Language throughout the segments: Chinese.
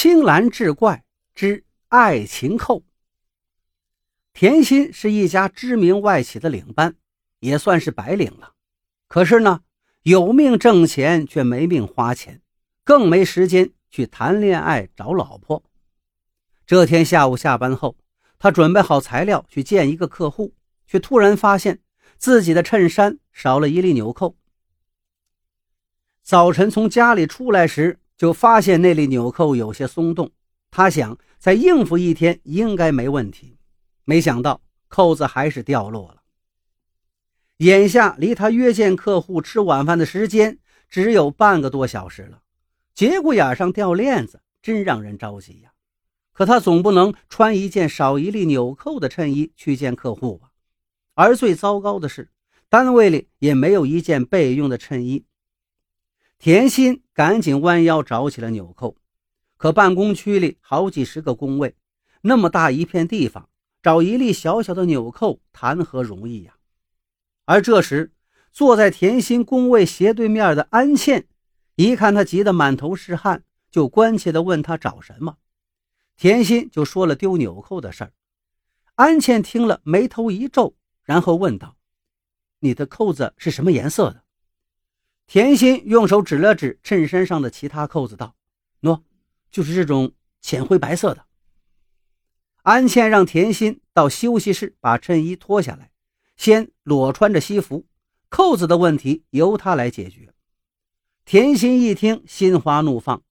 青蓝志怪之爱情扣。甜心是一家知名外企的领班，也算是白领了。可是呢，有命挣钱却没命花钱，更没时间去谈恋爱找老婆。这天下午下班后，他准备好材料去见一个客户，却突然发现自己的衬衫少了一粒纽扣。早晨从家里出来时，就发现那粒纽扣有些松动。他想再应付一天应该没问题，没想到扣子还是掉落了。眼下离他约见客户吃晚饭的时间只有半个多小时了，节骨眼上掉链子，真让人着急呀！可他总不能穿一件少一粒纽扣的衬衣去见客户吧？而最糟糕的是，单位里也没有一件备用的衬衣。甜心赶紧弯腰找起了纽扣，可办公区里好几十个工位，那么大一片地方，找一粒小小的纽扣谈何容易呀！而这时，坐在甜心工位斜对面的安茜，一看他急得满头是汗，就关切地问他找什么。甜心就说了丢纽扣的事儿。安茜听了，眉头一皱，然后问道：“你的扣子是什么颜色的？”甜心用手指了指衬衫上的其他扣子，道：“喏，就是这种浅灰白色的。”安茜让甜心到休息室把衬衣脱下来，先裸穿着西服，扣子的问题由她来解决。甜心一听，心花怒放。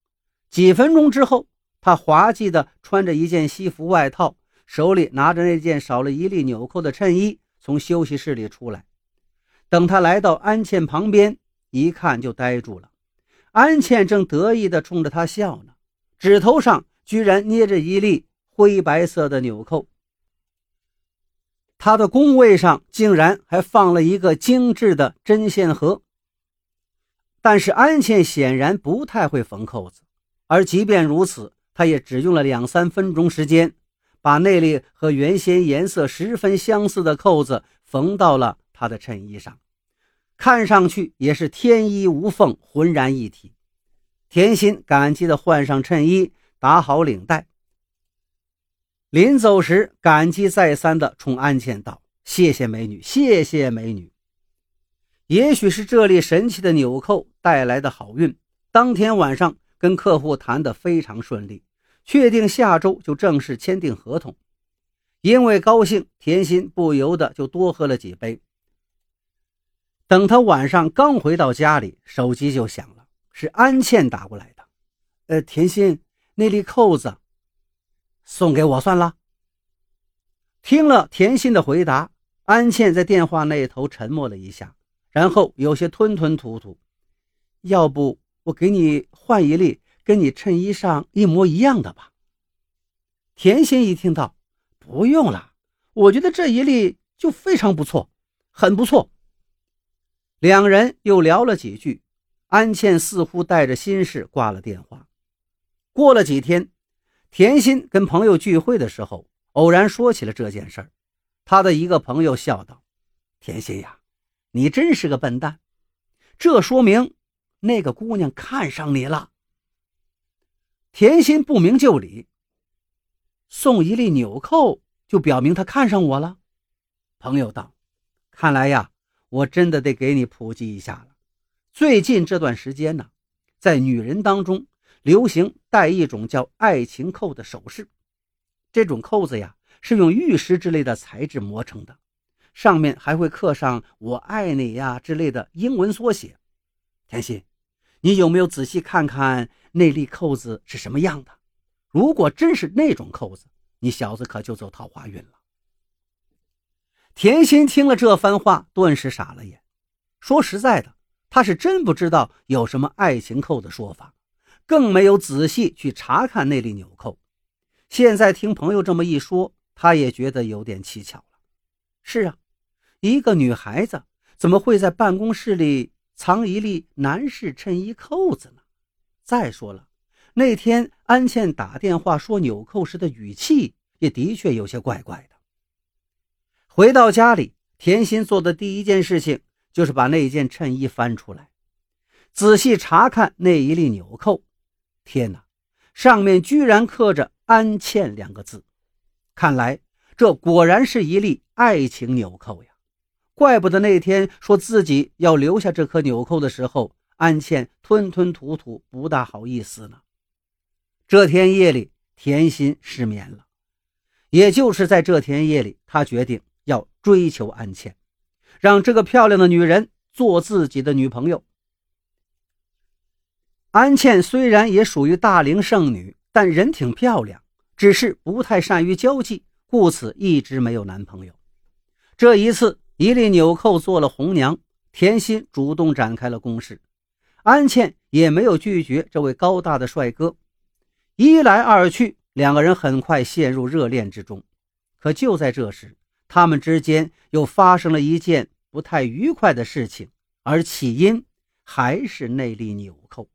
几分钟之后，她滑稽地穿着一件西服外套，手里拿着那件少了一粒纽扣的衬衣，从休息室里出来。等她来到安茜旁边。一看就呆住了，安茜正得意地冲着他笑呢，指头上居然捏着一粒灰白色的纽扣。他的工位上竟然还放了一个精致的针线盒。但是安茜显然不太会缝扣子，而即便如此，她也只用了两三分钟时间，把那粒和原先颜色十分相似的扣子缝到了他的衬衣上。看上去也是天衣无缝，浑然一体。甜心感激地换上衬衣，打好领带。临走时，感激再三地冲安茜道：“谢谢美女，谢谢美女。”也许是这粒神奇的纽扣带来的好运，当天晚上跟客户谈得非常顺利，确定下周就正式签订合同。因为高兴，甜心不由得就多喝了几杯。等他晚上刚回到家里，手机就响了，是安茜打过来的。呃，甜心，那粒扣子送给我算了。听了甜心的回答，安茜在电话那头沉默了一下，然后有些吞吞吐吐：“要不我给你换一粒跟你衬衣上一模一样的吧？”甜心一听到，不用了，我觉得这一粒就非常不错，很不错。两人又聊了几句，安茜似乎带着心事挂了电话。过了几天，甜心跟朋友聚会的时候，偶然说起了这件事儿。他的一个朋友笑道：“甜心呀，你真是个笨蛋，这说明那个姑娘看上你了。”甜心不明就里，送一粒纽扣就表明她看上我了。朋友道：“看来呀。”我真的得给你普及一下了。最近这段时间呢，在女人当中流行戴一种叫爱情扣的首饰。这种扣子呀，是用玉石之类的材质磨成的，上面还会刻上“我爱你呀”之类的英文缩写。甜心，你有没有仔细看看那粒扣子是什么样的？如果真是那种扣子，你小子可就走桃花运了。甜心听了这番话，顿时傻了眼。说实在的，他是真不知道有什么爱情扣的说法，更没有仔细去查看那粒纽扣。现在听朋友这么一说，他也觉得有点蹊跷了。是啊，一个女孩子怎么会在办公室里藏一粒男士衬衣扣子呢？再说了，那天安茜打电话说纽扣时的语气也的确有些怪怪的。回到家里，甜心做的第一件事情就是把那件衬衣翻出来，仔细查看那一粒纽扣。天哪，上面居然刻着“安茜”两个字。看来这果然是一粒爱情纽扣呀！怪不得那天说自己要留下这颗纽扣的时候，安茜吞吞吐吐，不大好意思呢。这天夜里，甜心失眠了。也就是在这天夜里，他决定追求安茜，让这个漂亮的女人做自己的女朋友。安茜虽然也属于大龄剩女，但人挺漂亮，只是不太善于交际，故此一直没有男朋友。这一次，一粒纽扣做了红娘，甜心主动展开了攻势，安茜也没有拒绝这位高大的帅哥，一来二去，两个人很快陷入热恋之中。可就在这时，他们之间又发生了一件不太愉快的事情，而起因还是那粒纽扣。